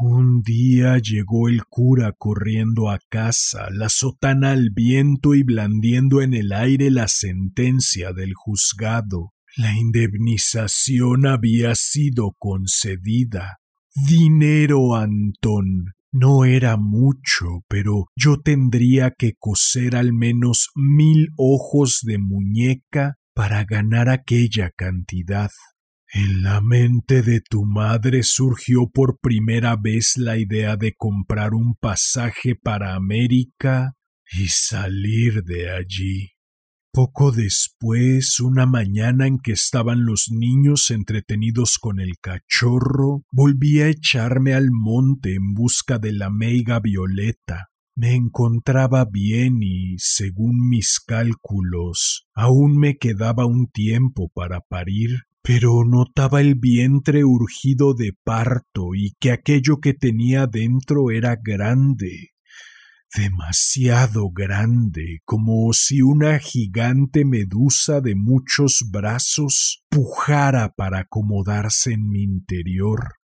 Un día llegó el cura corriendo a casa, la sotana al viento y blandiendo en el aire la sentencia del juzgado. La indemnización había sido concedida. Dinero, Antón. No era mucho, pero yo tendría que coser al menos mil ojos de muñeca para ganar aquella cantidad. En la mente de tu madre surgió por primera vez la idea de comprar un pasaje para América y salir de allí. Poco después, una mañana en que estaban los niños entretenidos con el cachorro, volví a echarme al monte en busca de la meiga violeta. Me encontraba bien y, según mis cálculos, aún me quedaba un tiempo para parir, pero notaba el vientre urgido de parto y que aquello que tenía dentro era grande, demasiado grande, como si una gigante medusa de muchos brazos pujara para acomodarse en mi interior.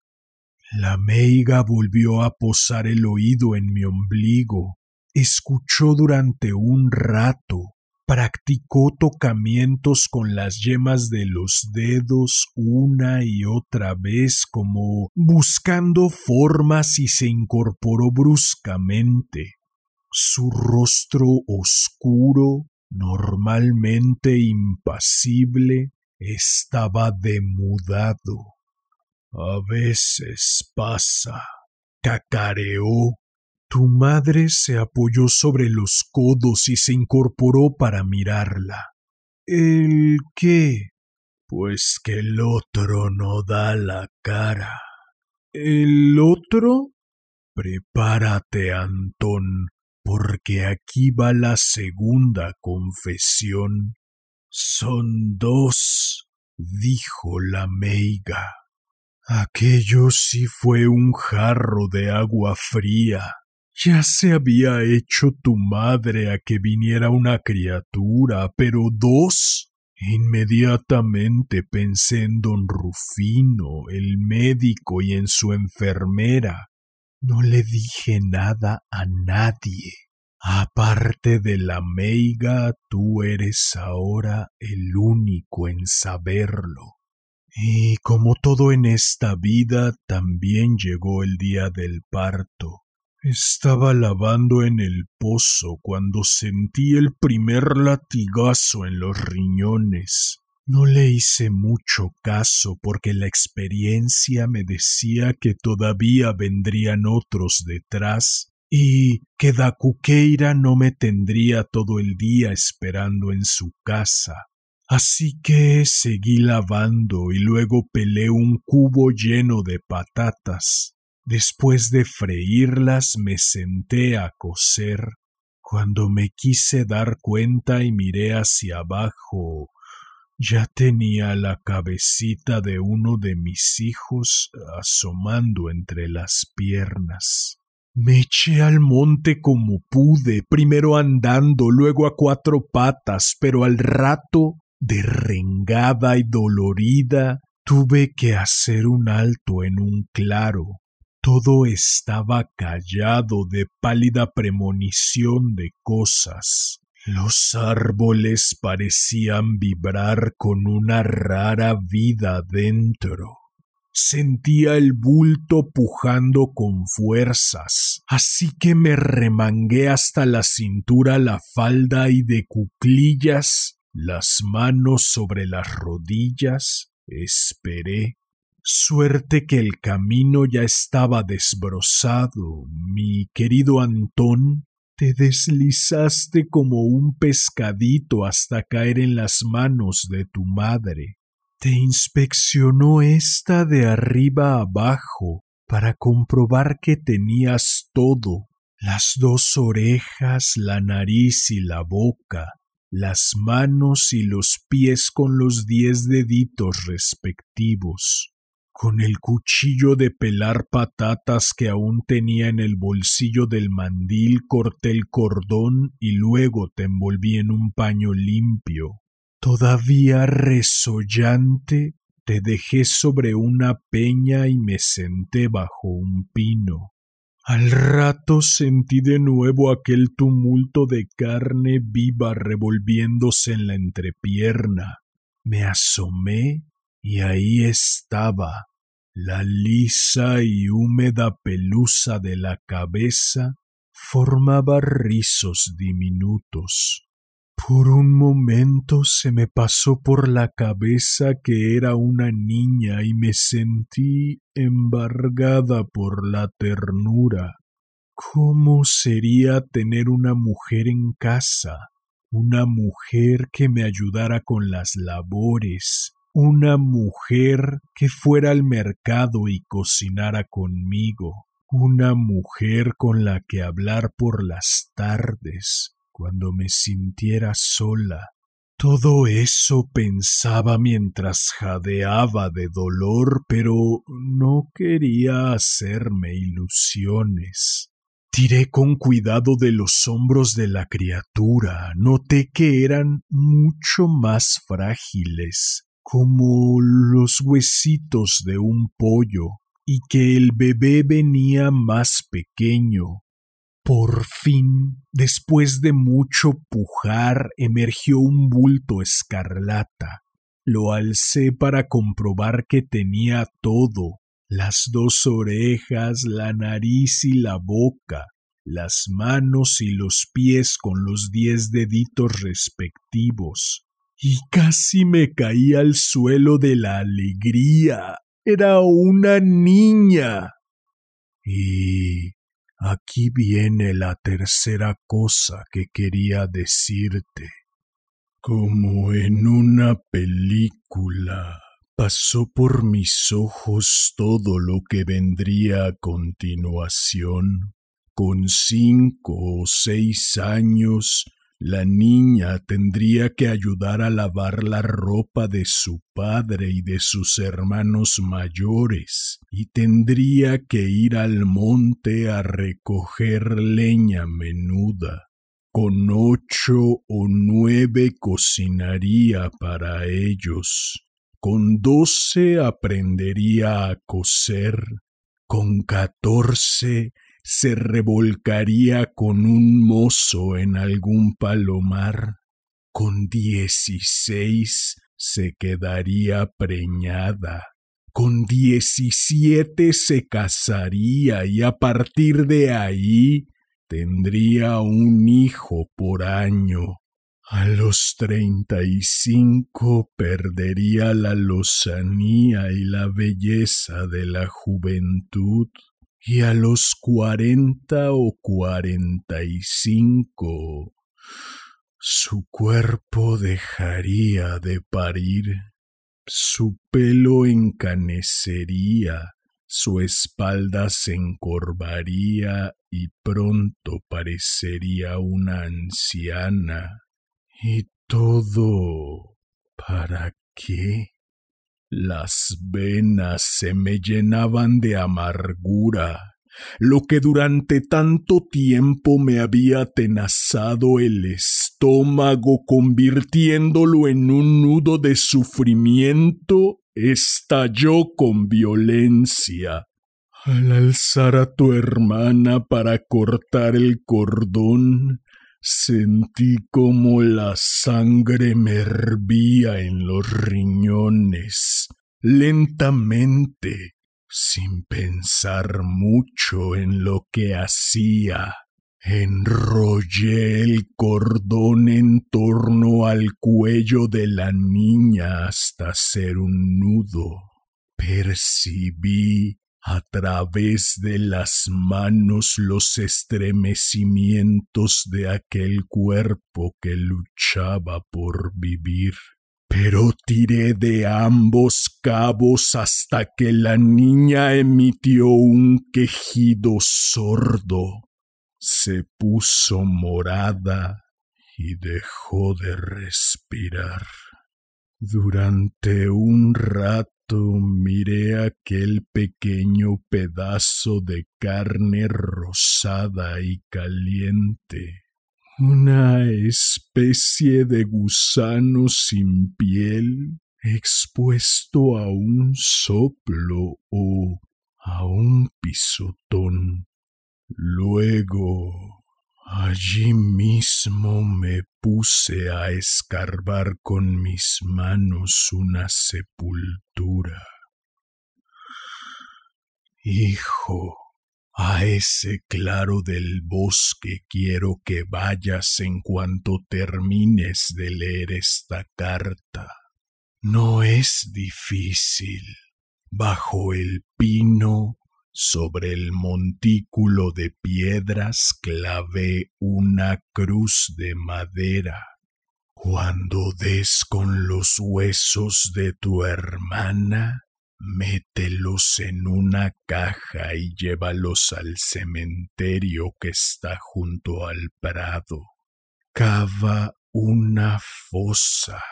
La meiga volvió a posar el oído en mi ombligo, escuchó durante un rato, practicó tocamientos con las yemas de los dedos una y otra vez como buscando formas y se incorporó bruscamente. Su rostro oscuro, normalmente impasible, estaba demudado. A veces pasa, cacareó. Tu madre se apoyó sobre los codos y se incorporó para mirarla. ¿El qué? Pues que el otro no da la cara. ¿El otro? Prepárate, Antón, porque aquí va la segunda confesión. Son dos, dijo la meiga. Aquello sí fue un jarro de agua fría. Ya se había hecho tu madre a que viniera una criatura, pero dos. Inmediatamente pensé en don Rufino, el médico, y en su enfermera. No le dije nada a nadie. Aparte de la meiga, tú eres ahora el único en saberlo. Y como todo en esta vida, también llegó el día del parto. Estaba lavando en el pozo cuando sentí el primer latigazo en los riñones. No le hice mucho caso porque la experiencia me decía que todavía vendrían otros detrás y que Dacuqueira no me tendría todo el día esperando en su casa. Así que seguí lavando y luego pelé un cubo lleno de patatas. Después de freírlas me senté a coser. Cuando me quise dar cuenta y miré hacia abajo, ya tenía la cabecita de uno de mis hijos asomando entre las piernas. Me eché al monte como pude, primero andando, luego a cuatro patas, pero al rato derrengada y dolorida, tuve que hacer un alto en un claro. Todo estaba callado de pálida premonición de cosas. Los árboles parecían vibrar con una rara vida dentro. Sentía el bulto pujando con fuerzas, así que me remangué hasta la cintura la falda y de cuclillas las manos sobre las rodillas, esperé. Suerte que el camino ya estaba desbrozado. Mi querido Antón, te deslizaste como un pescadito hasta caer en las manos de tu madre. Te inspeccionó esta de arriba abajo para comprobar que tenías todo, las dos orejas, la nariz y la boca, las manos y los pies con los diez deditos respectivos. Con el cuchillo de pelar patatas que aún tenía en el bolsillo del mandil corté el cordón y luego te envolví en un paño limpio. Todavía resollante te dejé sobre una peña y me senté bajo un pino. Al rato sentí de nuevo aquel tumulto de carne viva revolviéndose en la entrepierna. Me asomé y ahí estaba la lisa y húmeda pelusa de la cabeza formaba rizos diminutos. Por un momento se me pasó por la cabeza que era una niña y me sentí embargada por la ternura. ¿Cómo sería tener una mujer en casa? una mujer que me ayudara con las labores, una mujer que fuera al mercado y cocinara conmigo, una mujer con la que hablar por las tardes, cuando me sintiera sola. Todo eso pensaba mientras jadeaba de dolor, pero no quería hacerme ilusiones. Tiré con cuidado de los hombros de la criatura, noté que eran mucho más frágiles, como los huesitos de un pollo, y que el bebé venía más pequeño. Por fin, después de mucho pujar, emergió un bulto escarlata. Lo alcé para comprobar que tenía todo, las dos orejas, la nariz y la boca, las manos y los pies con los diez deditos respectivos. Y casi me caí al suelo de la alegría. Era una niña. Y aquí viene la tercera cosa que quería decirte. Como en una película pasó por mis ojos todo lo que vendría a continuación. Con cinco o seis años la niña tendría que ayudar a lavar la ropa de su padre y de sus hermanos mayores, y tendría que ir al monte a recoger leña menuda. Con ocho o nueve cocinaría para ellos. Con doce aprendería a coser. Con catorce se revolcaría con un mozo en algún palomar, con dieciséis se quedaría preñada, con diecisiete se casaría y a partir de ahí tendría un hijo por año. A los treinta y cinco perdería la lozanía y la belleza de la juventud y a los cuarenta o cuarenta y cinco su cuerpo dejaría de parir, su pelo encanecería, su espalda se encorvaría y pronto parecería una anciana. ¿Y todo para qué? Las venas se me llenaban de amargura, lo que durante tanto tiempo me había tenazado el estómago convirtiéndolo en un nudo de sufrimiento, estalló con violencia. Al alzar a tu hermana para cortar el cordón, Sentí como la sangre me hervía en los riñones, lentamente, sin pensar mucho en lo que hacía. Enrollé el cordón en torno al cuello de la niña hasta ser un nudo. Percibí a través de las manos los estremecimientos de aquel cuerpo que luchaba por vivir. Pero tiré de ambos cabos hasta que la niña emitió un quejido sordo, se puso morada y dejó de respirar. Durante un rato miré aquel pequeño pedazo de carne rosada y caliente, una especie de gusano sin piel expuesto a un soplo o a un pisotón. Luego Allí mismo me puse a escarbar con mis manos una sepultura. Hijo, a ese claro del bosque quiero que vayas en cuanto termines de leer esta carta. No es difícil. Bajo el pino sobre el montículo de piedras clavé una cruz de madera Cuando des con los huesos de tu hermana, mételos en una caja y llévalos al cementerio que está junto al prado. Cava una fosa.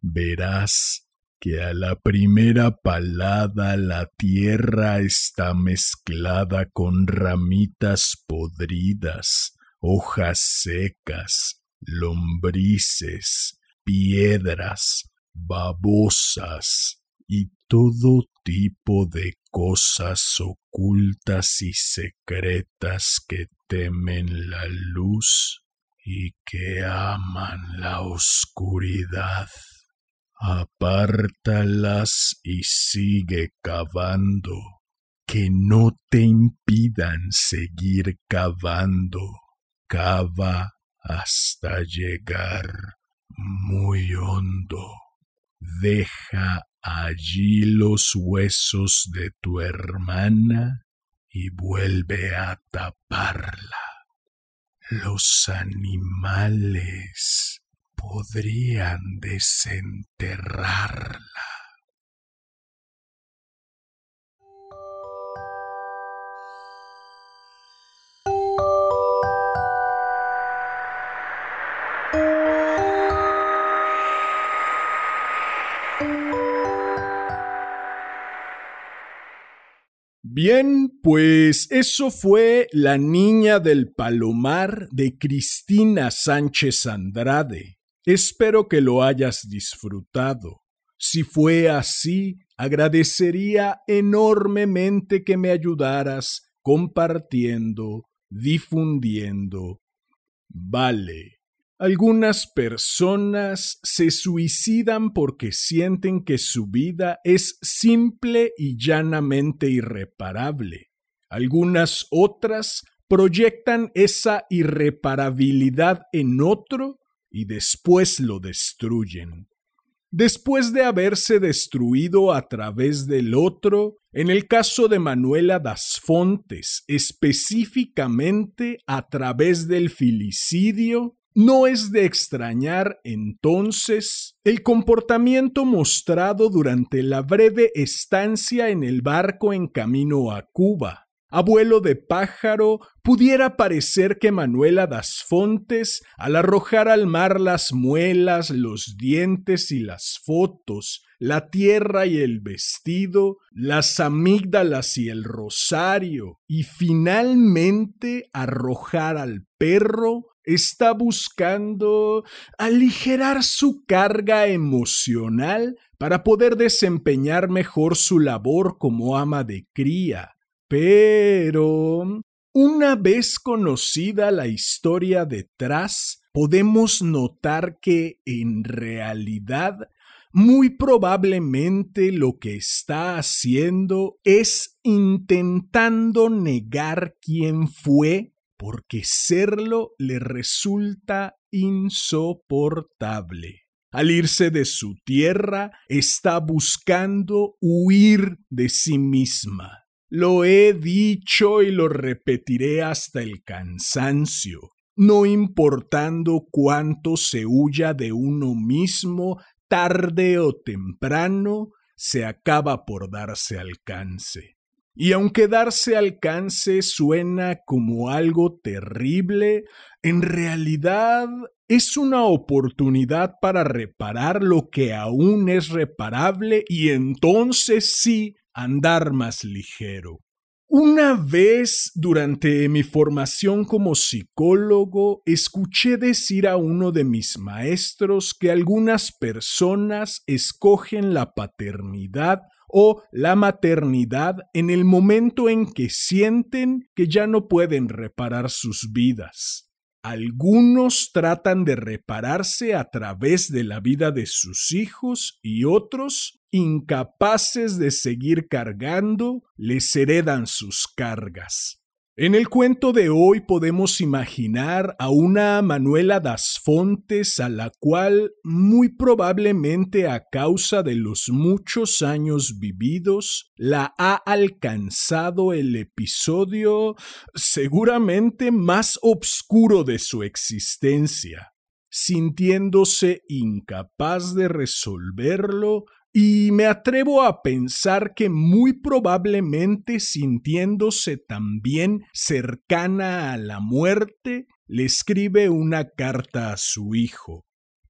Verás que a la primera palada la tierra está mezclada con ramitas podridas, hojas secas, lombrices, piedras, babosas y todo tipo de cosas ocultas y secretas que temen la luz y que aman la oscuridad. Apártalas y sigue cavando, que no te impidan seguir cavando. Cava hasta llegar muy hondo. Deja allí los huesos de tu hermana y vuelve a taparla. Los animales podrían desenterrarla. Bien, pues eso fue La Niña del Palomar de Cristina Sánchez Andrade. Espero que lo hayas disfrutado. Si fue así, agradecería enormemente que me ayudaras compartiendo, difundiendo. Vale. Algunas personas se suicidan porque sienten que su vida es simple y llanamente irreparable. Algunas otras proyectan esa irreparabilidad en otro y después lo destruyen. Después de haberse destruido a través del otro, en el caso de Manuela das Fontes, específicamente a través del filicidio, no es de extrañar entonces el comportamiento mostrado durante la breve estancia en el barco en camino a Cuba. Abuelo de pájaro, pudiera parecer que Manuela das Fontes, al arrojar al mar las muelas, los dientes y las fotos, la tierra y el vestido, las amígdalas y el rosario, y finalmente arrojar al perro, está buscando aligerar su carga emocional para poder desempeñar mejor su labor como ama de cría. Pero, una vez conocida la historia detrás, podemos notar que en realidad muy probablemente lo que está haciendo es intentando negar quién fue porque serlo le resulta insoportable. Al irse de su tierra, está buscando huir de sí misma. Lo he dicho y lo repetiré hasta el cansancio. No importando cuánto se huya de uno mismo, tarde o temprano, se acaba por darse alcance. Y aunque darse alcance suena como algo terrible, en realidad es una oportunidad para reparar lo que aún es reparable y entonces sí andar más ligero. Una vez durante mi formación como psicólogo escuché decir a uno de mis maestros que algunas personas escogen la paternidad o la maternidad en el momento en que sienten que ya no pueden reparar sus vidas. Algunos tratan de repararse a través de la vida de sus hijos y otros, incapaces de seguir cargando, les heredan sus cargas. En el cuento de hoy podemos imaginar a una Manuela das Fontes a la cual, muy probablemente a causa de los muchos años vividos, la ha alcanzado el episodio seguramente más oscuro de su existencia. sintiéndose incapaz de resolverlo y me atrevo a pensar que muy probablemente sintiéndose también cercana a la muerte, le escribe una carta a su hijo.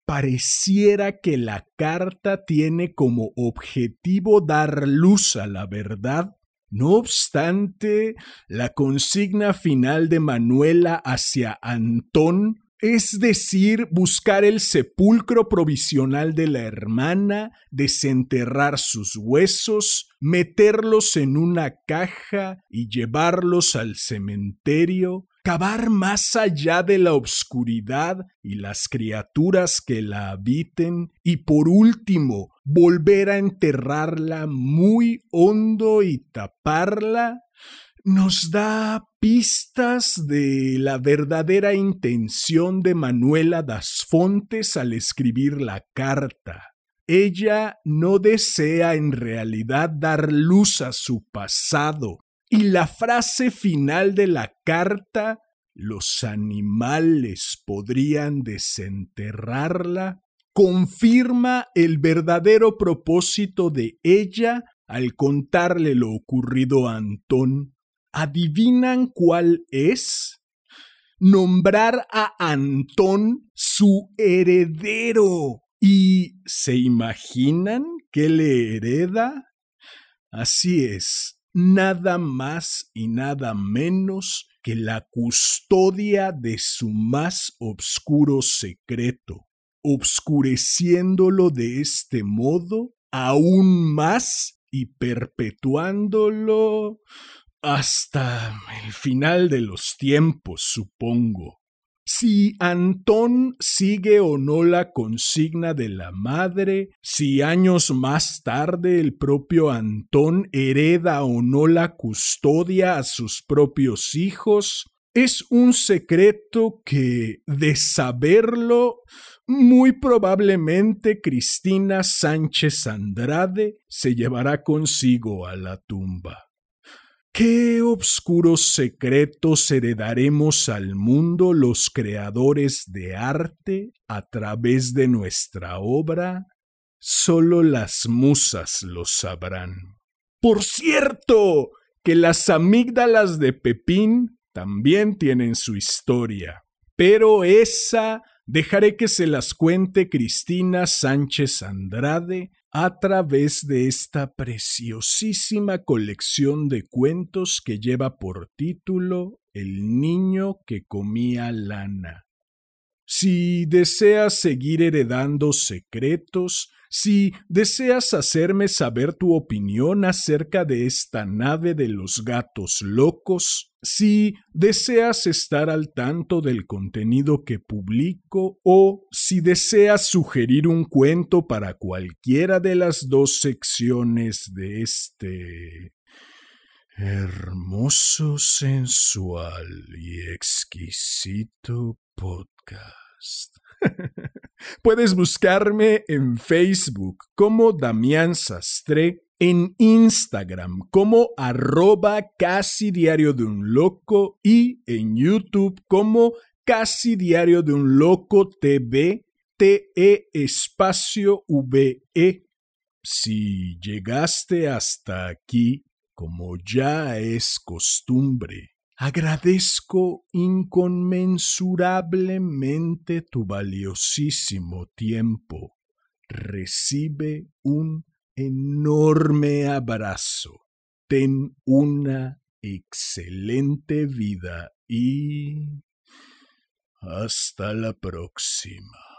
Pareciera que la carta tiene como objetivo dar luz a la verdad. No obstante, la consigna final de Manuela hacia Antón es decir, buscar el sepulcro provisional de la hermana, desenterrar sus huesos, meterlos en una caja y llevarlos al cementerio, cavar más allá de la obscuridad y las criaturas que la habiten, y por último, volver a enterrarla muy hondo y taparla nos da pistas de la verdadera intención de Manuela das Fontes al escribir la carta. Ella no desea en realidad dar luz a su pasado, y la frase final de la carta, los animales podrían desenterrarla, confirma el verdadero propósito de ella al contarle lo ocurrido a Antón ¿Adivinan cuál es? Nombrar a Antón su heredero. ¿Y se imaginan qué le hereda? Así es, nada más y nada menos que la custodia de su más obscuro secreto, obscureciéndolo de este modo aún más y perpetuándolo hasta el final de los tiempos, supongo. Si Antón sigue o no la consigna de la madre, si años más tarde el propio Antón hereda o no la custodia a sus propios hijos, es un secreto que, de saberlo, muy probablemente Cristina Sánchez Andrade se llevará consigo a la tumba. ¿Qué obscuros secretos heredaremos al mundo los creadores de arte a través de nuestra obra? Solo las musas lo sabrán. Por cierto, que las amígdalas de Pepín también tienen su historia, pero esa dejaré que se las cuente Cristina Sánchez Andrade a través de esta preciosísima colección de cuentos que lleva por título El niño que comía lana. Si deseas seguir heredando secretos, si deseas hacerme saber tu opinión acerca de esta nave de los gatos locos, si deseas estar al tanto del contenido que publico o si deseas sugerir un cuento para cualquiera de las dos secciones de este hermoso, sensual y exquisito podcast. Puedes buscarme en Facebook como Damián Sastre, en Instagram como arroba casi diario de un loco y en YouTube como casi diario de un loco TV, TE espacio VE. Si llegaste hasta aquí, como ya es costumbre, Agradezco inconmensurablemente tu valiosísimo tiempo. Recibe un enorme abrazo. Ten una excelente vida y hasta la próxima.